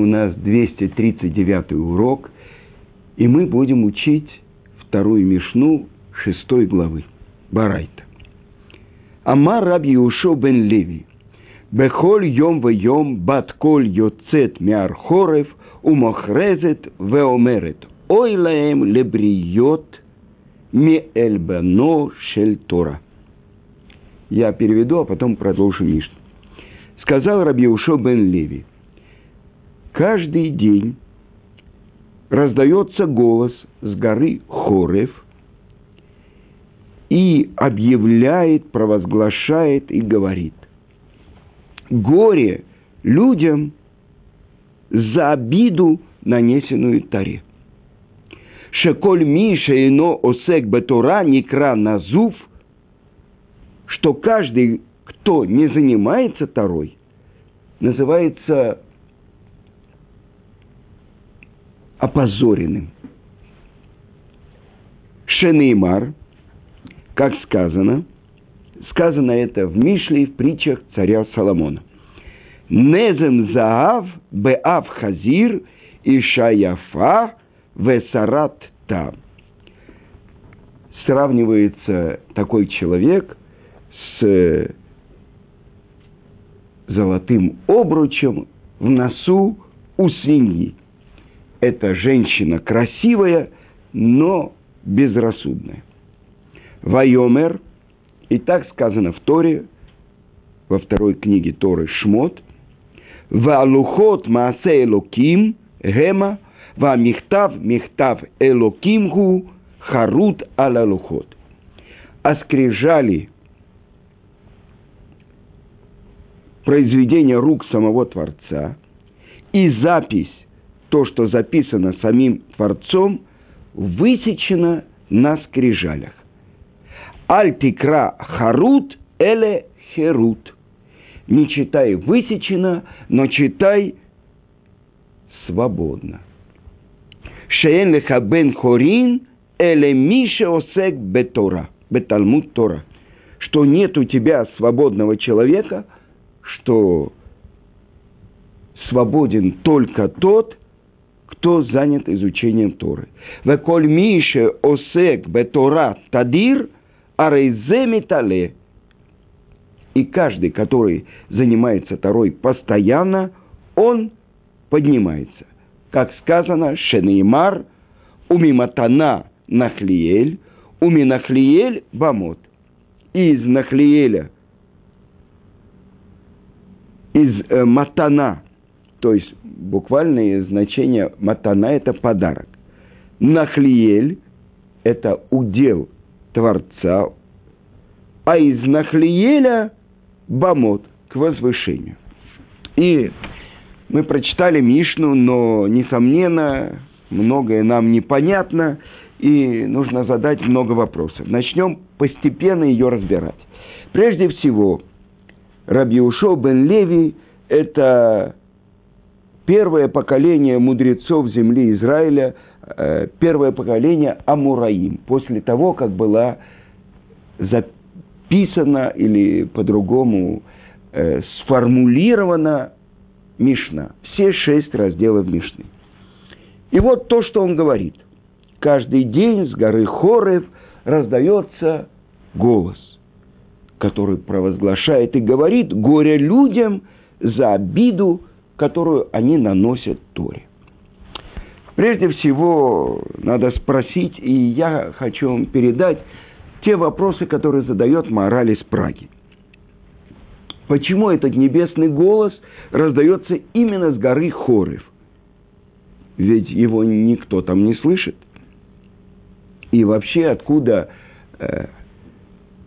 у нас 239 урок, и мы будем учить вторую Мишну шестой главы Барайта. Амар Раби Ушо бен Леви. Бехоль йом в йом бат коль йоцет мяр хорев умохрезет веомерет. Ой лаем лебриот ми эльбано шель Тора. Я переведу, а потом продолжу Мишну. Сказал Раби Ушо бен Леви. Каждый день раздается голос с горы Хорев и объявляет, провозглашает и говорит. Горе людям за обиду, нанесенную Таре. Шеколь Миша ино осек бетура никра назув, что каждый, кто не занимается Тарой, называется опозоренным. Шенеймар, как сказано, сказано это в Мишле и в притчах царя Соломона. Незем заав беав хазир и шаяфа весарат там. Сравнивается такой человек с золотым обручем в носу у свиньи эта женщина красивая, но безрассудная. Вайомер, и так сказано в Торе, во второй книге Торы Шмот, Валухот Маасе Элоким Гема, Ва Михтав Михтав Элоким Гу Харут Алалухот. А скрижали произведения рук самого Творца и запись то, что записано самим Творцом, высечено на скрижалях. Альтикра харут эле херут. Не читай высечено, но читай свободно. Шеен леха бен хорин эле мише осек бетора, беталмуд Тора. Что нет у тебя свободного человека, что свободен только тот, кто занят изучением Торы. Веколь мише осек бетора тадир арейзе метале. И каждый, который занимается Торой постоянно, он поднимается. Как сказано, Шенеймар, умиматана нахлиель, уминахлиель бамот. Из нахлиеля, из э, матана – то есть буквальное значение матана – это подарок. Нахлиель – это удел Творца, а из Нахлиеля – бамот к возвышению. И мы прочитали Мишну, но, несомненно, многое нам непонятно, и нужно задать много вопросов. Начнем постепенно ее разбирать. Прежде всего, Рабиушо бен Леви – это первое поколение мудрецов земли Израиля, э, первое поколение Амураим, после того, как была записана или по-другому э, сформулирована Мишна, все шесть разделов Мишны. И вот то, что он говорит. Каждый день с горы Хорев раздается голос, который провозглашает и говорит горе людям за обиду, которую они наносят Торе. Прежде всего, надо спросить, и я хочу вам передать те вопросы, которые задает мораль из Праги. Почему этот небесный голос раздается именно с горы Хорев? Ведь его никто там не слышит. И вообще, откуда э,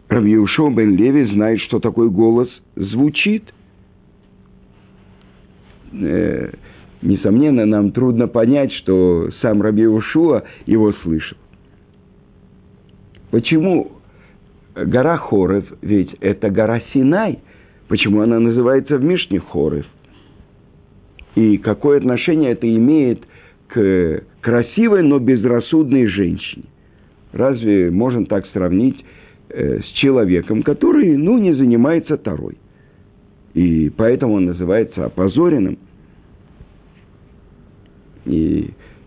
Равьюшо бен Леви знает, что такой голос звучит – э, несомненно, нам трудно понять, что сам Раби Ушуа его слышал. Почему гора Хорев, ведь это гора Синай, почему она называется в Мишне Хорев? И какое отношение это имеет к красивой, но безрассудной женщине? Разве можно так сравнить э, с человеком, который, ну, не занимается Тарой? И поэтому он называется опозоренным.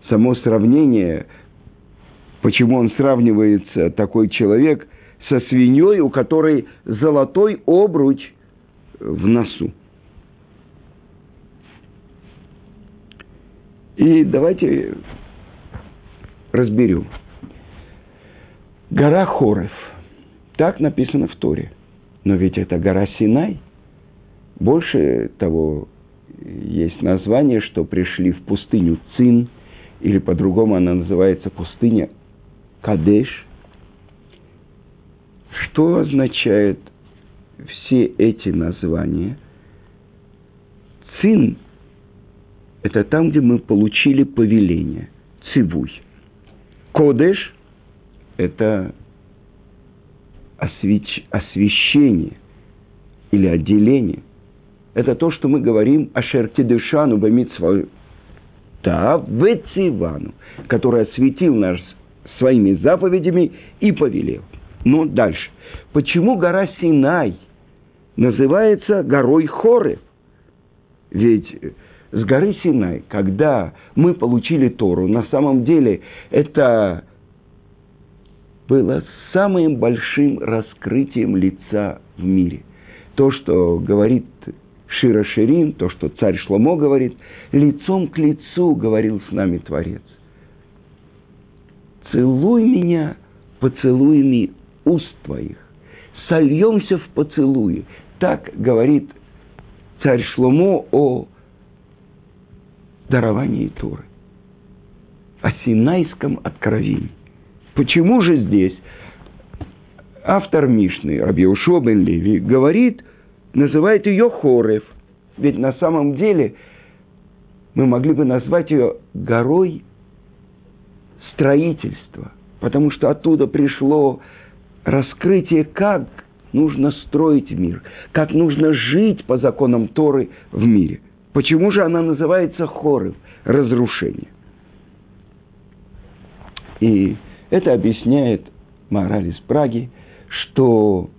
само сравнение, почему он сравнивается, такой человек, со свиньей, у которой золотой обруч в носу. И давайте разберем. Гора Хорев. Так написано в Торе. Но ведь это гора Синай. Больше того, есть название, что пришли в пустыню Цин, или по-другому она называется пустыня Кадеш. Что означает все эти названия? Цин – это там, где мы получили повеление, цивуй. Кодеш – это освещ... освещение или отделение. Это то, что мы говорим о Шеркидышану Бамитсваю. Да, Вецивану, который осветил нас своими заповедями и повелел. Но дальше. Почему гора Синай называется горой Хорев? Ведь с горы Синай, когда мы получили Тору, на самом деле это было самым большим раскрытием лица в мире. То, что говорит Шира Ширин, то, что царь Шломо говорит, лицом к лицу говорил с нами Творец. Целуй меня поцелуями уст твоих, сольемся в поцелуе. Так говорит царь Шломо о даровании Торы, о Синайском откровении. Почему же здесь автор Мишны, Рабиушо бен Леви, говорит, называет ее Хорев. Ведь на самом деле мы могли бы назвать ее горой строительства, потому что оттуда пришло раскрытие, как нужно строить мир, как нужно жить по законам Торы в мире. Почему же она называется Хорев, разрушение? И это объясняет мораль из Праги, что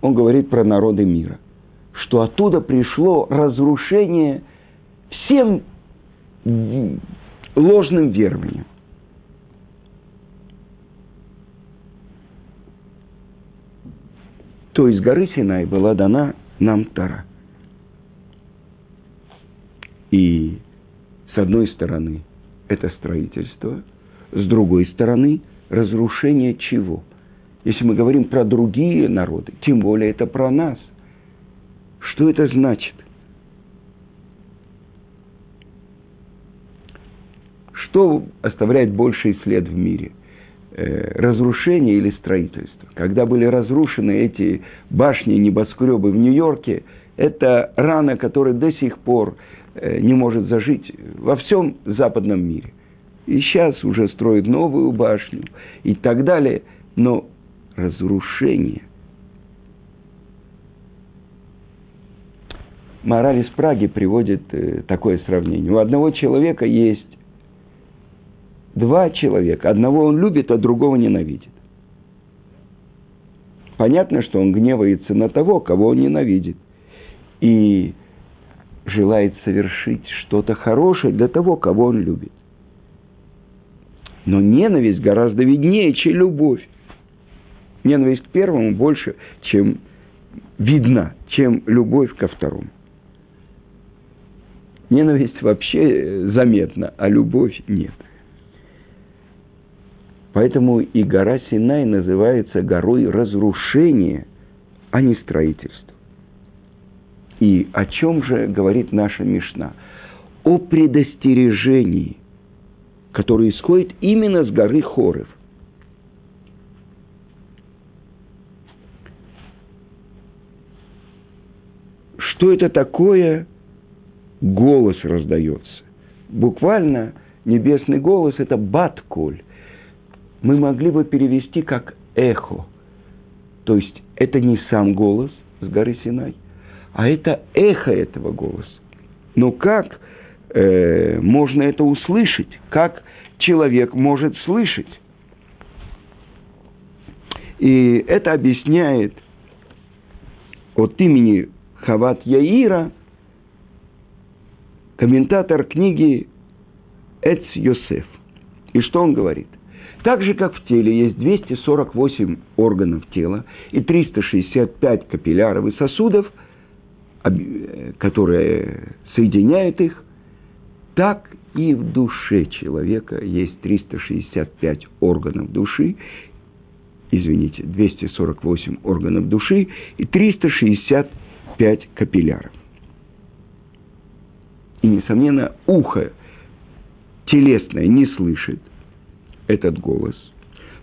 он говорит про народы мира, что оттуда пришло разрушение всем ложным верованиям. То есть горы Синай была дана нам Тара. И с одной стороны это строительство, с другой стороны разрушение чего? Если мы говорим про другие народы, тем более это про нас. Что это значит? Что оставляет больший след в мире? Э, разрушение или строительство? Когда были разрушены эти башни, небоскребы в Нью-Йорке, это рана, которая до сих пор э, не может зажить во всем западном мире. И сейчас уже строят новую башню и так далее. Но разрушение. Мораль из Праги приводит э, такое сравнение. У одного человека есть два человека. Одного он любит, а другого ненавидит. Понятно, что он гневается на того, кого он ненавидит. И желает совершить что-то хорошее для того, кого он любит. Но ненависть гораздо виднее, чем любовь. Ненависть к первому больше, чем видна, чем любовь ко второму. Ненависть вообще заметна, а любовь нет. Поэтому и гора Синай называется горой разрушения, а не строительства. И о чем же говорит наша Мишна? О предостережении, которое исходит именно с горы Хорев. Что это такое? Голос раздается. Буквально небесный голос – это батколь. Мы могли бы перевести как эхо. То есть это не сам голос с горы Синай, а это эхо этого голоса. Но как э, можно это услышать? Как человек может слышать? И это объясняет от имени Хават Яира, комментатор книги Эц Йосеф. И что он говорит? Так же, как в теле есть 248 органов тела и 365 капилляров и сосудов, которые соединяют их, так и в душе человека есть 365 органов души, извините, 248 органов души и 365 капилляров. И, несомненно, ухо телесное не слышит этот голос.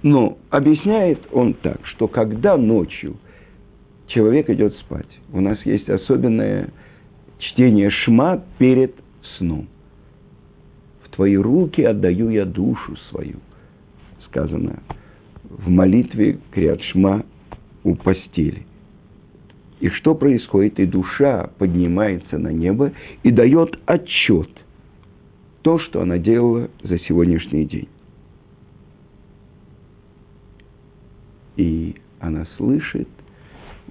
Но объясняет он так, что когда ночью человек идет спать, у нас есть особенное чтение шма перед сном. В твои руки отдаю я душу свою, сказано в молитве Криадшма у постели. И что происходит? И душа поднимается на небо и дает отчет то, что она делала за сегодняшний день. И она слышит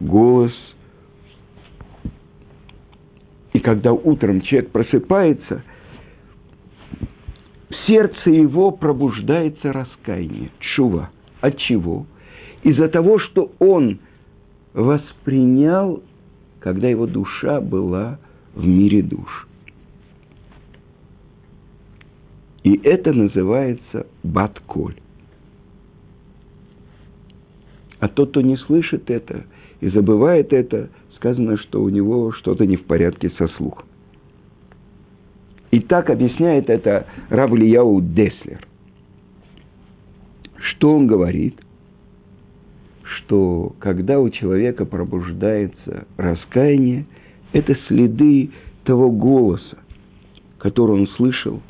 голос. И когда утром человек просыпается, в сердце его пробуждается раскаяние, чува. От чего? Из-за того, что он воспринял, когда его душа была в мире душ. И это называется батколь. А тот, кто не слышит это и забывает это, сказано, что у него что-то не в порядке со слухом. И так объясняет это Равлияу Деслер. Что он говорит? Что когда у человека пробуждается раскаяние, это следы того голоса, который он слышал,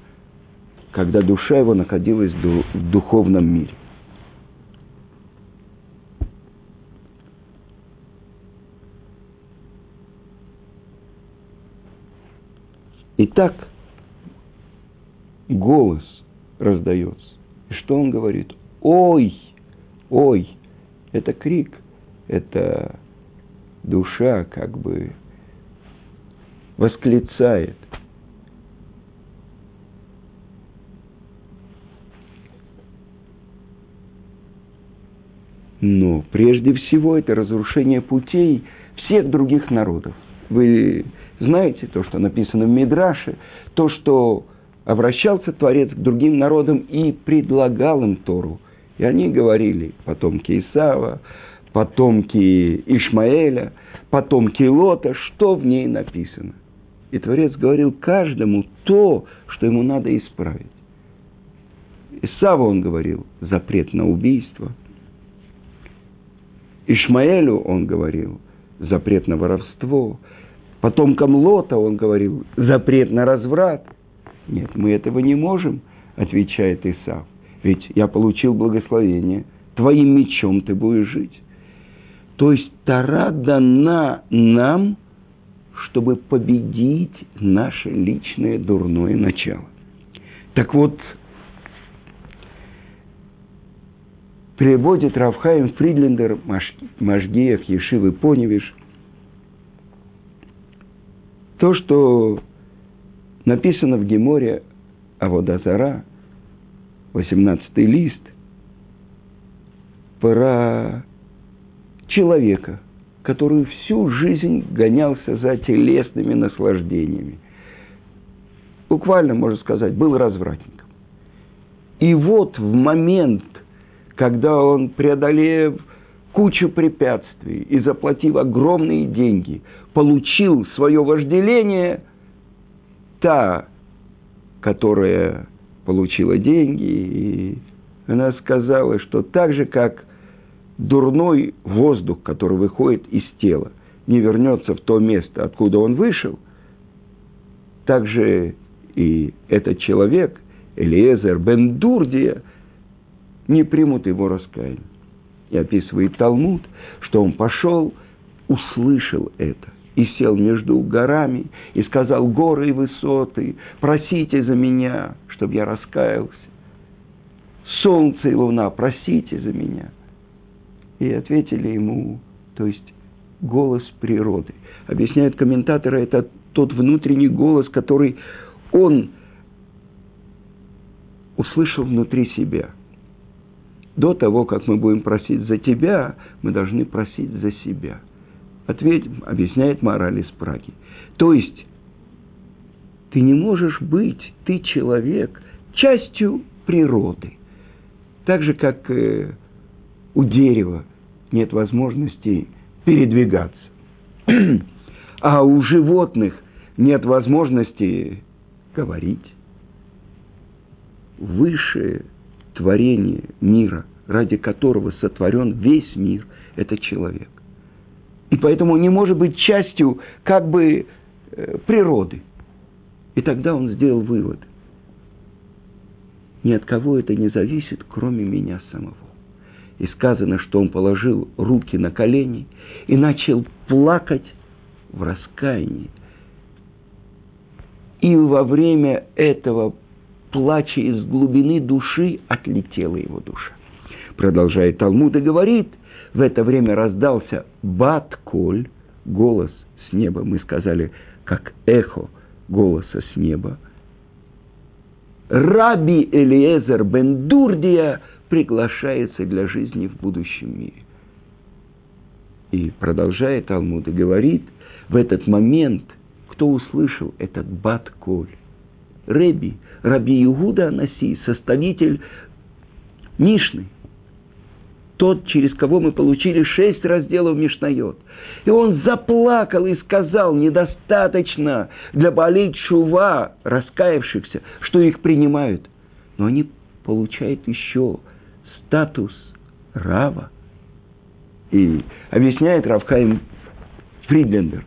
когда душа его находилась в духовном мире. Итак, голос раздается. И что он говорит? Ой, ой, это крик, это душа как бы восклицает. Но прежде всего это разрушение путей всех других народов. Вы знаете то, что написано в Мидраше, то, что обращался Творец к другим народам и предлагал им Тору. И они говорили, потомки Исава, потомки Ишмаэля, потомки Лота, что в ней написано. И Творец говорил каждому то, что ему надо исправить. Исава он говорил запрет на убийство. Ишмаэлю он говорил запрет на воровство. Потомкам Лота он говорил запрет на разврат. Нет, мы этого не можем, отвечает Исав. Ведь я получил благословение, твоим мечом ты будешь жить. То есть Тара дана нам, чтобы победить наше личное дурное начало. Так вот, переводит Равхаим Фридлендер, Машгеев, Ешивы Поневиш – то, что написано в Геморе Аводазара, 18 лист, про человека, который всю жизнь гонялся за телесными наслаждениями. Буквально, можно сказать, был развратником. И вот в момент, когда он, преодолев кучу препятствий и заплатив огромные деньги, получил свое вожделение, та, которая получила деньги, и она сказала, что так же, как дурной воздух, который выходит из тела, не вернется в то место, откуда он вышел, так же и этот человек, Элиезер бен Дурдия, не примут его раскаяние. И описывает Талмуд, что он пошел, услышал это и сел между горами и сказал, горы и высоты, просите за меня, чтобы я раскаялся. Солнце и луна, просите за меня. И ответили ему, то есть голос природы. Объясняют комментаторы, это тот внутренний голос, который он услышал внутри себя. До того, как мы будем просить за тебя, мы должны просить за себя. Ответь, объясняет мораль из Праги. То есть, ты не можешь быть, ты человек, частью природы. Так же, как э, у дерева нет возможности передвигаться. а у животных нет возможности говорить. Высшее творение мира, ради которого сотворен весь мир, это человек. И поэтому не может быть частью как бы э, природы. И тогда он сделал вывод. Ни от кого это не зависит, кроме меня самого. И сказано, что он положил руки на колени и начал плакать в раскаянии. И во время этого плача из глубины души отлетела его душа. Продолжает Талмуд и говорит, в это время раздался бат-коль, голос с неба, мы сказали, как эхо голоса с неба. Раби Элиезер бен Дурдия приглашается для жизни в будущем мире. И продолжает Талмуд и говорит, в этот момент, кто услышал этот бат-коль? Реби, Раби Иуда Анаси, составитель Мишны, тот, через кого мы получили шесть разделов Мишнайот. И он заплакал и сказал, недостаточно для болей чува, раскаявшихся, что их принимают. Но они получают еще статус Рава. И объясняет Равхайм Фридлендер,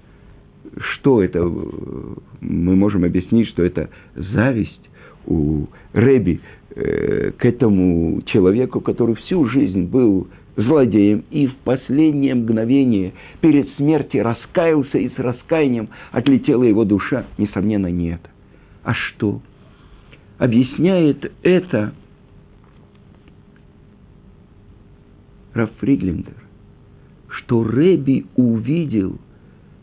что это, мы можем объяснить, что это зависть у Реби э, к этому человеку, который всю жизнь был злодеем и в последнее мгновение перед смертью раскаялся и с раскаянием отлетела его душа, несомненно, не это. А что? Объясняет это Раф Фридлингер, что Реби увидел,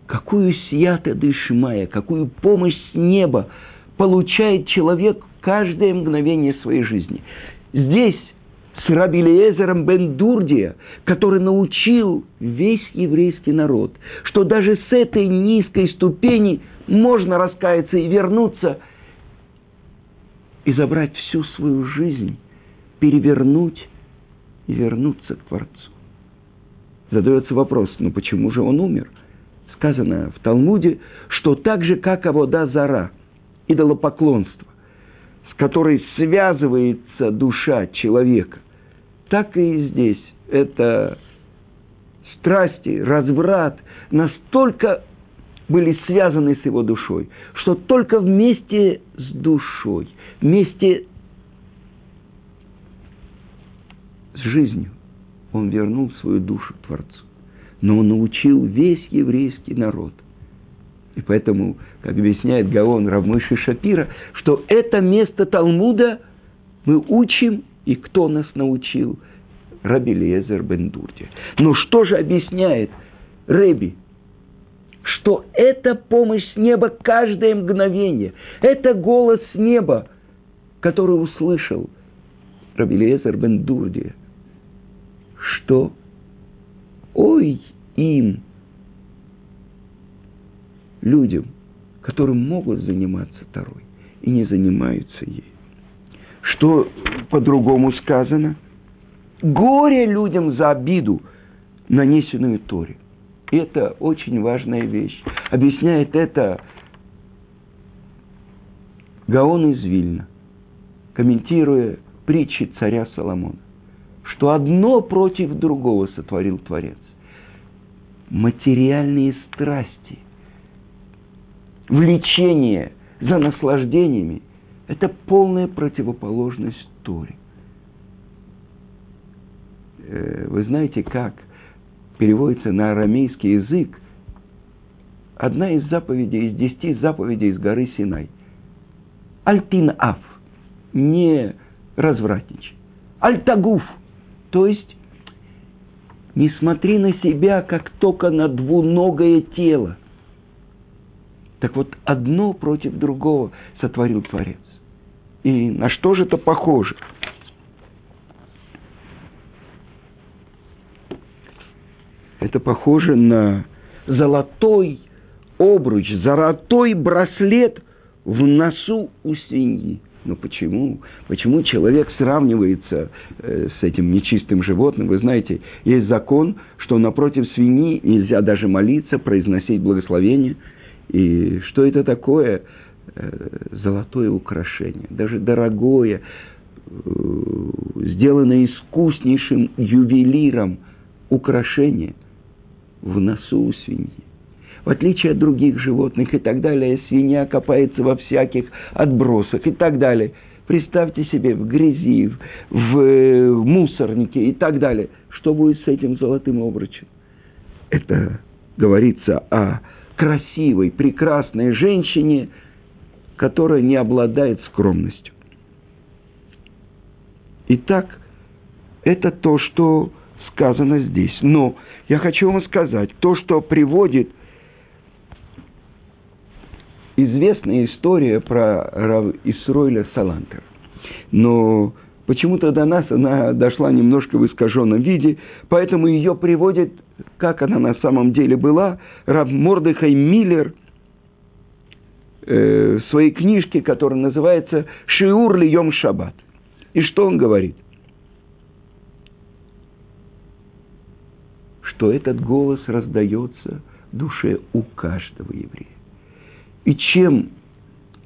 какую сията дышмая, какую помощь с неба получает человек каждое мгновение своей жизни. Здесь с Рабилиезером бен Дурдия, который научил весь еврейский народ, что даже с этой низкой ступени можно раскаяться и вернуться, и забрать всю свою жизнь, перевернуть и вернуться к Творцу. Задается вопрос, ну почему же он умер? Сказано в Талмуде, что так же, как Авода Зара, идолопоклонство, которой связывается душа человека, так и здесь. Это страсти, разврат настолько были связаны с его душой, что только вместе с душой, вместе с жизнью он вернул свою душу Творцу. Но он научил весь еврейский народ. И поэтому, как объясняет Гаон Равмыши Шапира, что это место Талмуда мы учим и кто нас научил? Раби Лезер Бендурди. Ну что же объясняет Рэби? Что это помощь с неба каждое мгновение. Это голос с неба, который услышал Раби Лезер Бендурди. Что? Ой им, людям, которым могут заниматься Тарой и не занимаются ей. Что по-другому сказано? Горе людям за обиду, нанесенную Торе. Это очень важная вещь. Объясняет это Гаон из Вильна, комментируя притчи царя Соломона, что одно против другого сотворил Творец. Материальные страсти, влечение за наслаждениями это полная противоположность Торе. Э, вы знаете, как переводится на арамейский язык одна из заповедей, из десяти заповедей из горы Синай. Альтин аф, не развратничай. Альтагуф, то есть не смотри на себя, как только на двуногое тело. Так вот, одно против другого сотворил Творец. И на что же это похоже? Это похоже на золотой обруч, золотой браслет в носу у свиньи. Но почему? Почему человек сравнивается э, с этим нечистым животным? Вы знаете, есть закон, что напротив свиньи нельзя даже молиться, произносить благословение. И что это такое? Э, золотое украшение, даже дорогое, э, сделанное искуснейшим ювелиром украшение в носу у свиньи в отличие от других животных и так далее, свинья копается во всяких отбросах и так далее. Представьте себе в грязи, в, э, в мусорнике и так далее. Что будет с этим золотым обручем? Это говорится о красивой, прекрасной женщине, которая не обладает скромностью. Итак, это то, что сказано здесь. Но я хочу вам сказать, то, что приводит известная история про Рав Исройля Салантер. Но почему-то до нас она дошла немножко в искаженном виде, поэтому ее приводит, как она на самом деле была, Рав Мордыхай Миллер э, в своей книжке, которая называется «Шиур ли йом шаббат». И что он говорит? Что этот голос раздается в душе у каждого еврея. И чем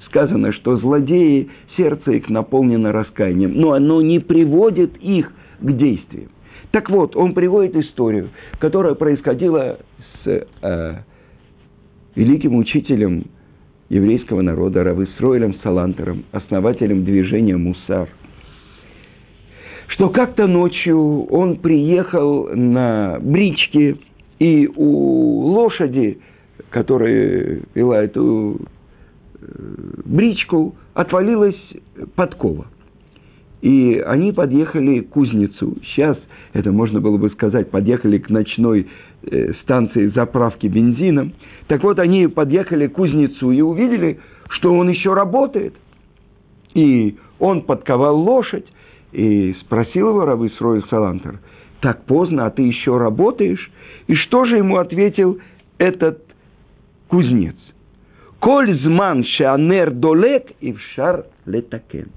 сказано, что злодеи, сердце их наполнено раскаянием, но оно не приводит их к действиям. Так вот, он приводит историю, которая происходила с э, великим учителем еврейского народа Рависроилем Салантером, основателем движения Мусар, что как-то ночью он приехал на бричке, и у лошади – которая вела эту э, бричку, отвалилась подкова. И они подъехали к кузницу. Сейчас, это можно было бы сказать, подъехали к ночной э, станции заправки бензином. Так вот, они подъехали к кузницу и увидели, что он еще работает. И он подковал лошадь и спросил его рабы Срой Салантер, так поздно, а ты еще работаешь? И что же ему ответил этот кузнец. Коль зман шеанер долек и в шар летакен.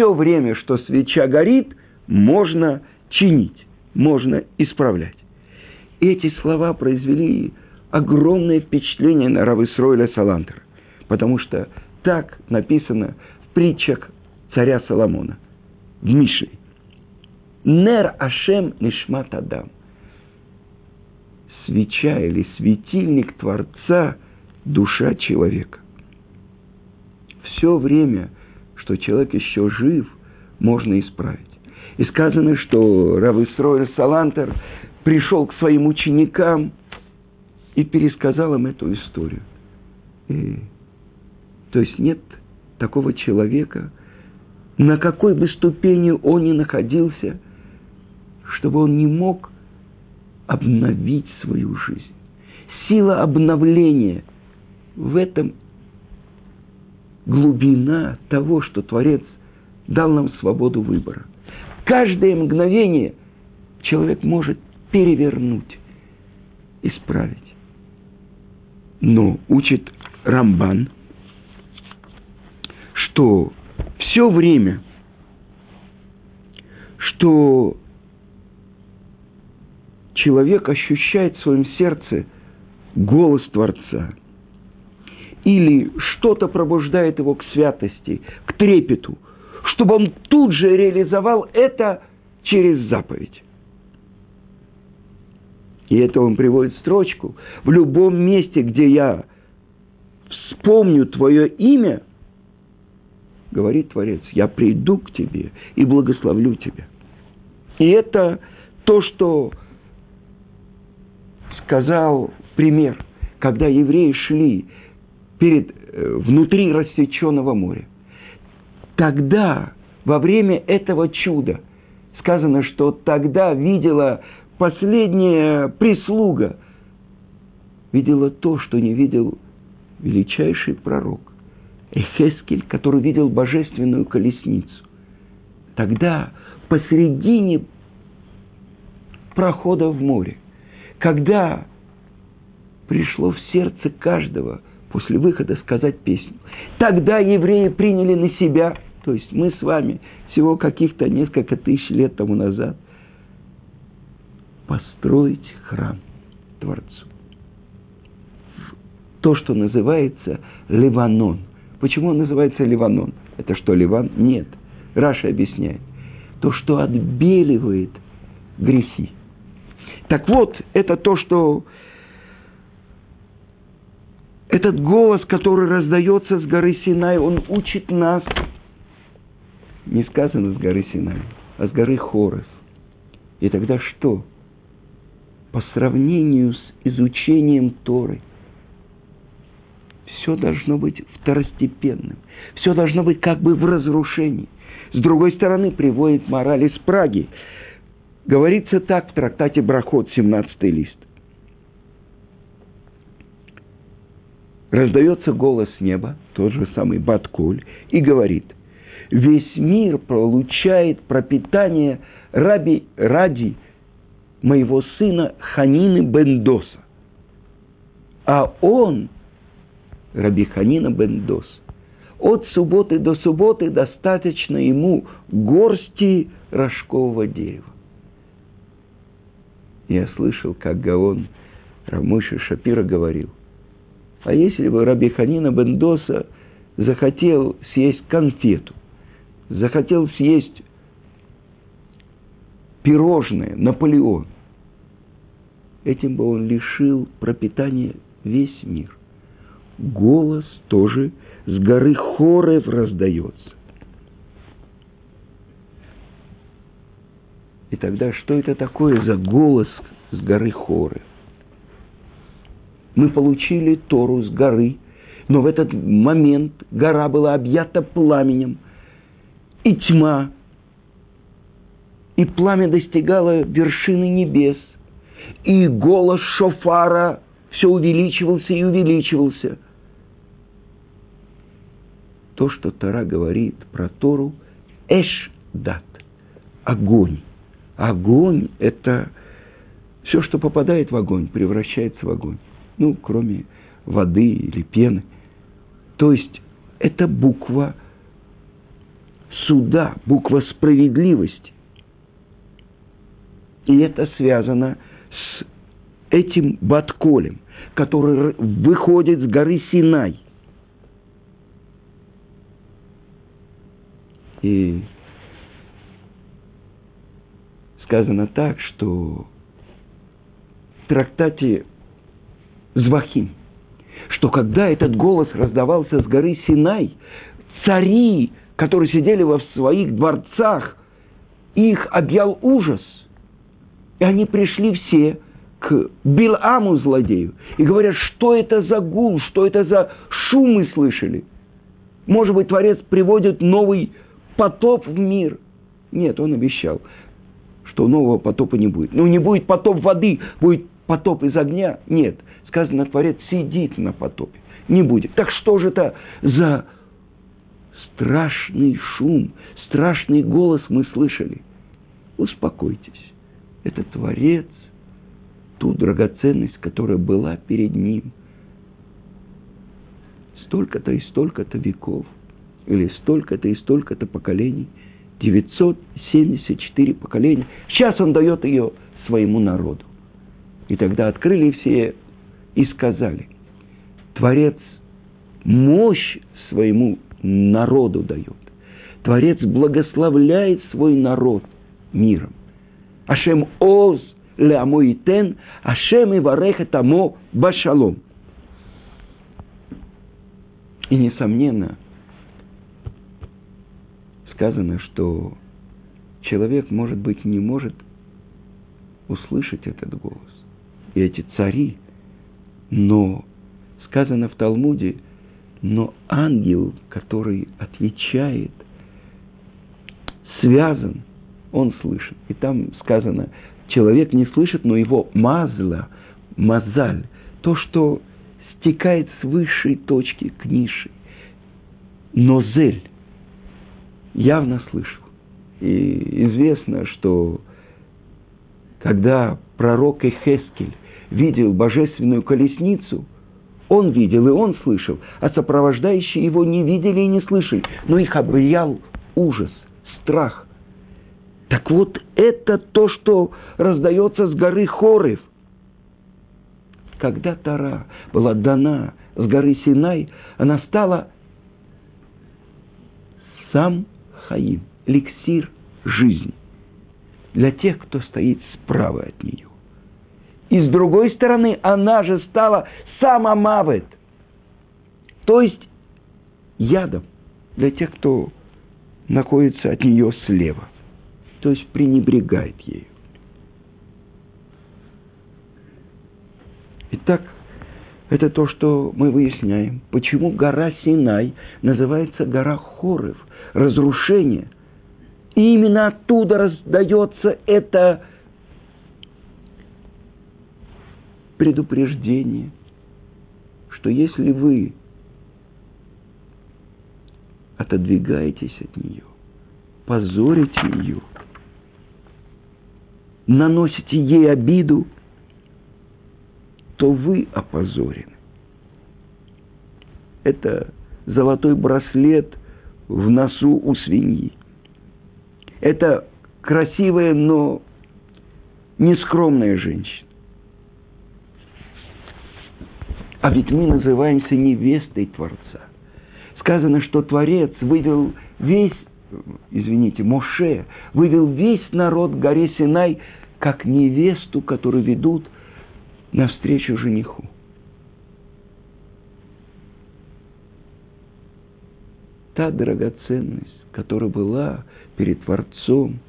Все время, что свеча горит, можно чинить, можно исправлять. Эти слова произвели огромное впечатление на Равысройля Салантера, потому что так написано в притчах царя Соломона, в Мишле. Нер Ашем Нишмат Адам. Свеча или светильник Творца – душа человека. Все время, что человек еще жив, можно исправить. И сказано, что Равысрой Салантер пришел к своим ученикам и пересказал им эту историю. И, то есть нет такого человека, на какой бы ступени он ни находился, чтобы он не мог обновить свою жизнь. Сила обновления в этом глубина того, что Творец дал нам свободу выбора. Каждое мгновение человек может перевернуть, исправить. Но учит Рамбан, что все время, что человек ощущает в своем сердце голос Творца – или что-то пробуждает его к святости, к трепету, чтобы он тут же реализовал это через заповедь. И это он приводит строчку. В любом месте, где я вспомню твое имя, говорит Творец, я приду к тебе и благословлю тебя. И это то, что сказал пример, когда евреи шли перед, э, внутри рассеченного моря. Тогда, во время этого чуда, сказано, что тогда видела последняя прислуга, видела то, что не видел величайший пророк. Эхескель, который видел божественную колесницу. Тогда посередине прохода в море, когда пришло в сердце каждого после выхода сказать песню, тогда евреи приняли на себя, то есть мы с вами всего каких-то несколько тысяч лет тому назад, построить храм Творцу. То, что называется Ливанон. Почему он называется Ливанон? Это что, Ливан? Нет. Раша объясняет. То, что отбеливает грехи. Так вот, это то, что этот голос, который раздается с горы Синай, он учит нас, не сказано с горы Синай, а с горы Хорос. И тогда что? По сравнению с изучением Торы, все должно быть второстепенным. Все должно быть как бы в разрушении. С другой стороны, приводит мораль из Праги. Говорится так в трактате Брахот, 17 лист. Раздается голос неба, тот же самый Баткуль, и говорит, весь мир получает пропитание раби, ради моего сына Ханины Бендоса. А он, Раби Ханина Бендос, от субботы до субботы достаточно ему горсти рожкового дерева. Я слышал, как Гаон Рамыши Шапира говорил, а если бы Раби Ханина Бендоса захотел съесть конфету, захотел съесть пирожное, Наполеон, этим бы он лишил пропитания весь мир. Голос тоже с горы Хорев раздается. И тогда что это такое за голос с горы Хорев? Мы получили Тору с горы, но в этот момент гора была объята пламенем, и тьма, и пламя достигало вершины небес, и голос шофара все увеличивался и увеличивался. То, что Тора говорит про Тору, эш дат, огонь. Огонь – это все, что попадает в огонь, превращается в огонь ну, кроме воды или пены. То есть это буква суда, буква справедливости. И это связано с этим Батколем, который выходит с горы Синай. И сказано так, что в трактате Звахим, что когда этот голос раздавался с горы Синай, цари, которые сидели во своих дворцах, их объял ужас. И они пришли все к Биламу злодею и говорят, что это за гул, что это за шум мы слышали. Может быть, Творец приводит новый потоп в мир. Нет, он обещал, что нового потопа не будет. Ну, не будет потоп воды, будет потоп из огня. Нет, сказано, Творец сидит на потопе. Не будет. Так что же это за страшный шум, страшный голос мы слышали? Успокойтесь. Это Творец, ту драгоценность, которая была перед Ним. Столько-то и столько-то веков, или столько-то и столько-то поколений, 974 поколения. Сейчас Он дает ее своему народу. И тогда открыли все и сказали, Творец мощь своему народу дает. Творец благословляет свой народ миром. Ашем оз леамоитен, Ашем и вареха тамо башалом. И, несомненно, сказано, что человек, может быть, не может услышать этот голос. И эти цари – но сказано в Талмуде, но ангел, который отвечает, связан, он слышит. И там сказано, человек не слышит, но его мазла, мазаль, то, что стекает с высшей точки к низшей. Но явно слышал. И известно, что когда пророк Эхескель видел божественную колесницу, он видел и он слышал, а сопровождающие его не видели и не слышали, но их объял ужас, страх. Так вот, это то, что раздается с горы Хорев. Когда Тара была дана с горы Синай, она стала сам Хаим, эликсир жизни для тех, кто стоит справа от нее. И с другой стороны, она же стала самомавет, то есть ядом для тех, кто находится от нее слева, то есть пренебрегает ею. Итак, это то, что мы выясняем. Почему гора Синай называется гора Хорев, разрушение. И именно оттуда раздается это предупреждение, что если вы отодвигаетесь от нее, позорите ее, наносите ей обиду – то вы опозорены. Это золотой браслет в носу у свиньи. Это красивая, но нескромная женщина. А ведь мы называемся невестой Творца. Сказано, что Творец вывел весь, извините, Моше, вывел весь народ к горе Синай, как невесту, которую ведут – навстречу жениху. Та драгоценность, которая была перед Творцом,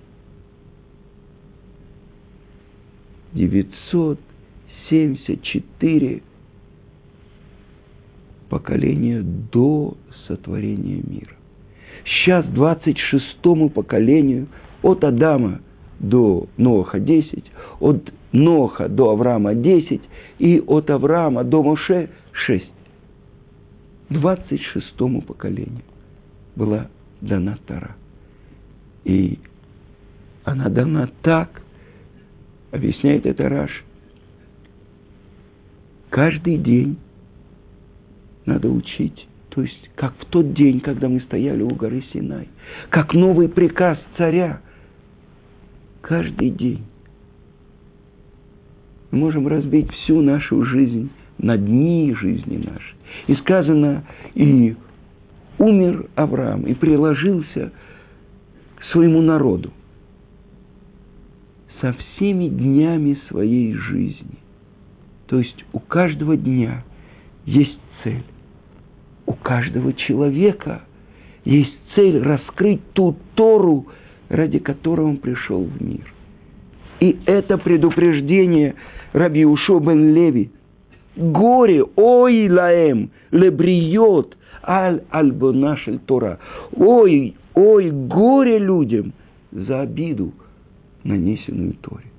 974 поколения до сотворения мира. Сейчас 26-му поколению от Адама до Ноха 10, от Ноха до Авраама 10 и от Авраама до Моше 6. 26-му поколению была дана Тара. И она дана так, объясняет это Раш. Каждый день надо учить. То есть, как в тот день, когда мы стояли у горы Синай. Как новый приказ царя. Каждый день мы можем разбить всю нашу жизнь на дни жизни нашей. И сказано, и умер Авраам, и приложился к своему народу со всеми днями своей жизни. То есть у каждого дня есть цель. У каждого человека есть цель раскрыть ту Тору, ради которой он пришел в мир. И это предупреждение – Раби Ушо бен Леви. Горе, ой лаем, лебриот, аль альбонашель Тора. Ой, ой, горе людям за обиду, нанесенную Торе.